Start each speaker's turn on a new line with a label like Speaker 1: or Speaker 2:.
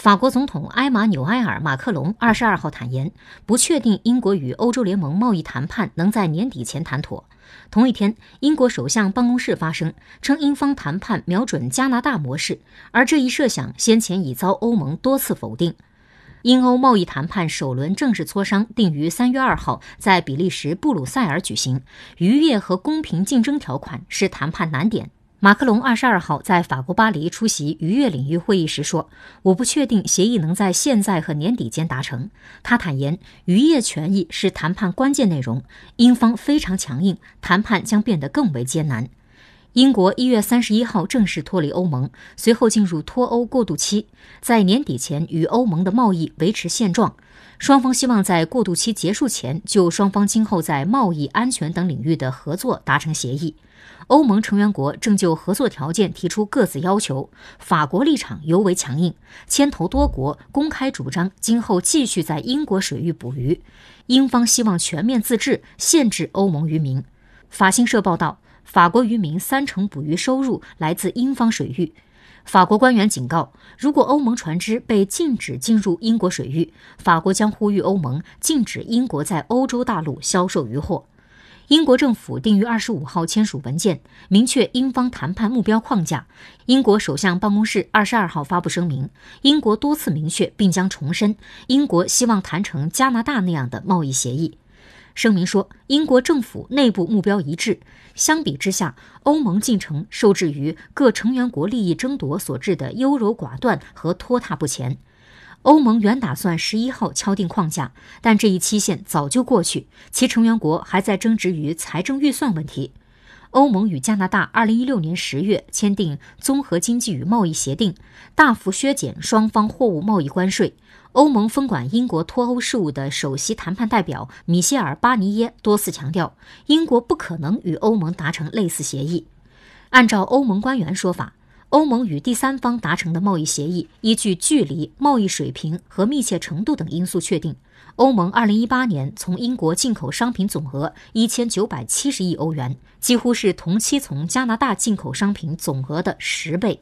Speaker 1: 法国总统埃马纽埃尔·马克龙二十二号坦言，不确定英国与欧洲联盟贸易谈判能在年底前谈妥。同一天，英国首相办公室发声称，英方谈判瞄准加拿大模式，而这一设想先前已遭欧盟多次否定。英欧贸易谈判首轮正式磋商定于三月二号在比利时布鲁塞尔举行，渔业和公平竞争条款是谈判难点。马克龙二十二号在法国巴黎出席渔业领域会议时说：“我不确定协议能在现在和年底间达成。”他坦言，渔业权益是谈判关键内容，英方非常强硬，谈判将变得更为艰难。英国一月三十一号正式脱离欧盟，随后进入脱欧过渡期，在年底前与欧盟的贸易维持现状。双方希望在过渡期结束前就双方今后在贸易、安全等领域的合作达成协议。欧盟成员国正就合作条件提出各自要求，法国立场尤为强硬，牵头多国公开主张今后继续在英国水域捕鱼。英方希望全面自治，限制欧盟渔民。法新社报道。法国渔民三成捕鱼收入来自英方水域。法国官员警告，如果欧盟船只被禁止进入英国水域，法国将呼吁欧盟禁止英国在欧洲大陆销售渔获。英国政府定于二十五号签署文件，明确英方谈判目标框架。英国首相办公室二十二号发布声明，英国多次明确并将重申，英国希望谈成加拿大那样的贸易协议。声明说，英国政府内部目标一致。相比之下，欧盟进程受制于各成员国利益争夺所致的优柔寡断和拖沓不前。欧盟原打算十一号敲定框架，但这一期限早就过去，其成员国还在争执于财政预算问题。欧盟与加拿大2016年10月签订综合经济与贸易协定，大幅削减双方货物贸易关税。欧盟分管英国脱欧事务的首席谈判代表米歇尔·巴尼耶多次强调，英国不可能与欧盟达成类似协议。按照欧盟官员说法，欧盟与第三方达成的贸易协议依据距离、贸易水平和密切程度等因素确定。欧盟二零一八年从英国进口商品总额一千九百七十亿欧元，几乎是同期从加拿大进口商品总额的十倍。